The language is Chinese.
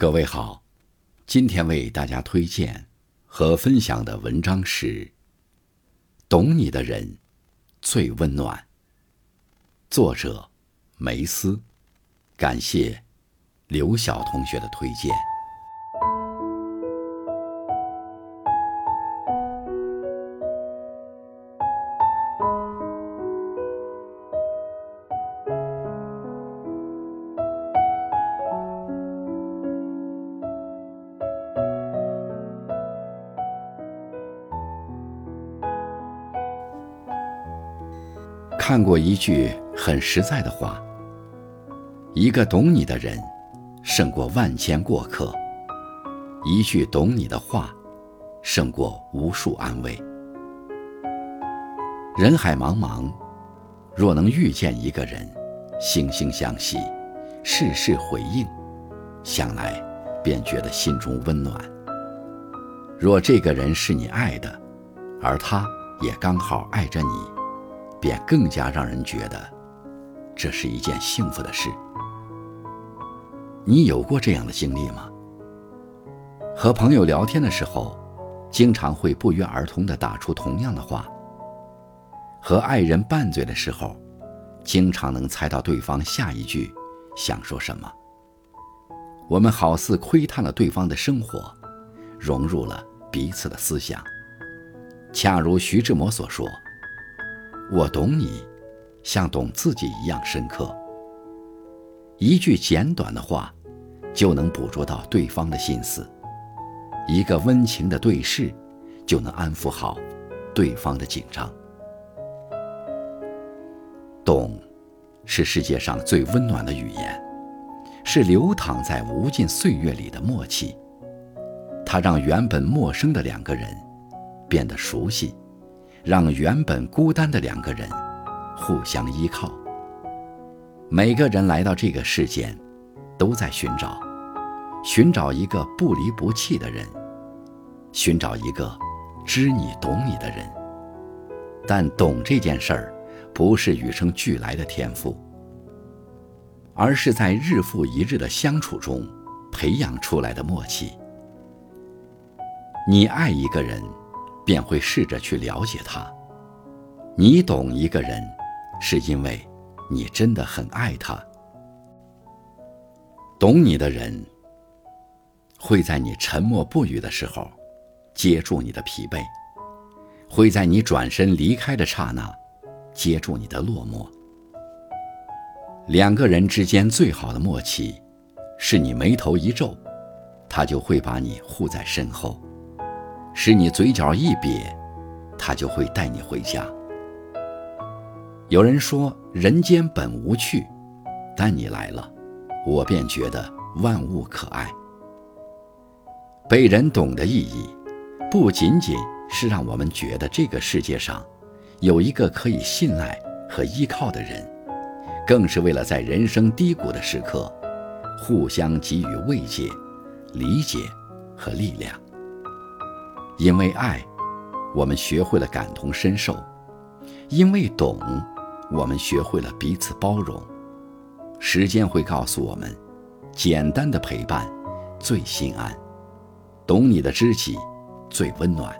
各位好，今天为大家推荐和分享的文章是《懂你的人最温暖》，作者梅斯，感谢刘晓同学的推荐。看过一句很实在的话：一个懂你的人，胜过万千过客；一句懂你的话，胜过无数安慰。人海茫茫，若能遇见一个人，惺惺相惜，事事回应，想来便觉得心中温暖。若这个人是你爱的，而他也刚好爱着你。便更加让人觉得，这是一件幸福的事。你有过这样的经历吗？和朋友聊天的时候，经常会不约而同地打出同样的话；和爱人拌嘴的时候，经常能猜到对方下一句想说什么。我们好似窥探了对方的生活，融入了彼此的思想。恰如徐志摩所说。我懂你，像懂自己一样深刻。一句简短的话，就能捕捉到对方的心思；一个温情的对视，就能安抚好对方的紧张。懂，是世界上最温暖的语言，是流淌在无尽岁月里的默契。它让原本陌生的两个人变得熟悉。让原本孤单的两个人互相依靠。每个人来到这个世间，都在寻找，寻找一个不离不弃的人，寻找一个知你懂你的人。但懂这件事儿，不是与生俱来的天赋，而是在日复一日的相处中培养出来的默契。你爱一个人。便会试着去了解他。你懂一个人，是因为你真的很爱他。懂你的人，会在你沉默不语的时候，接住你的疲惫；会在你转身离开的刹那，接住你的落寞。两个人之间最好的默契，是你眉头一皱，他就会把你护在身后。使你嘴角一瘪，他就会带你回家。有人说人间本无趣，但你来了，我便觉得万物可爱。被人懂的意义，不仅仅是让我们觉得这个世界上有一个可以信赖和依靠的人，更是为了在人生低谷的时刻，互相给予慰藉、理解和力量。因为爱，我们学会了感同身受；因为懂，我们学会了彼此包容。时间会告诉我们，简单的陪伴最心安，懂你的知己最温暖。